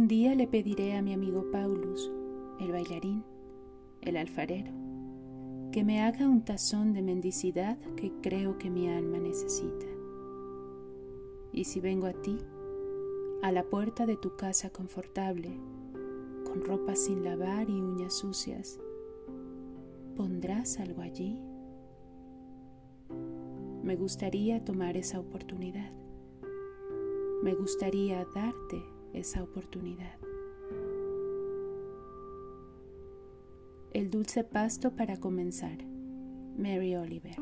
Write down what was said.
día le pediré a mi amigo Paulus, el bailarín, el alfarero, que me haga un tazón de mendicidad que creo que mi alma necesita. Y si vengo a ti, a la puerta de tu casa confortable, con ropa sin lavar y uñas sucias, ¿pondrás algo allí? Me gustaría tomar esa oportunidad. Me gustaría darte esa oportunidad. El dulce pasto para comenzar. Mary Oliver.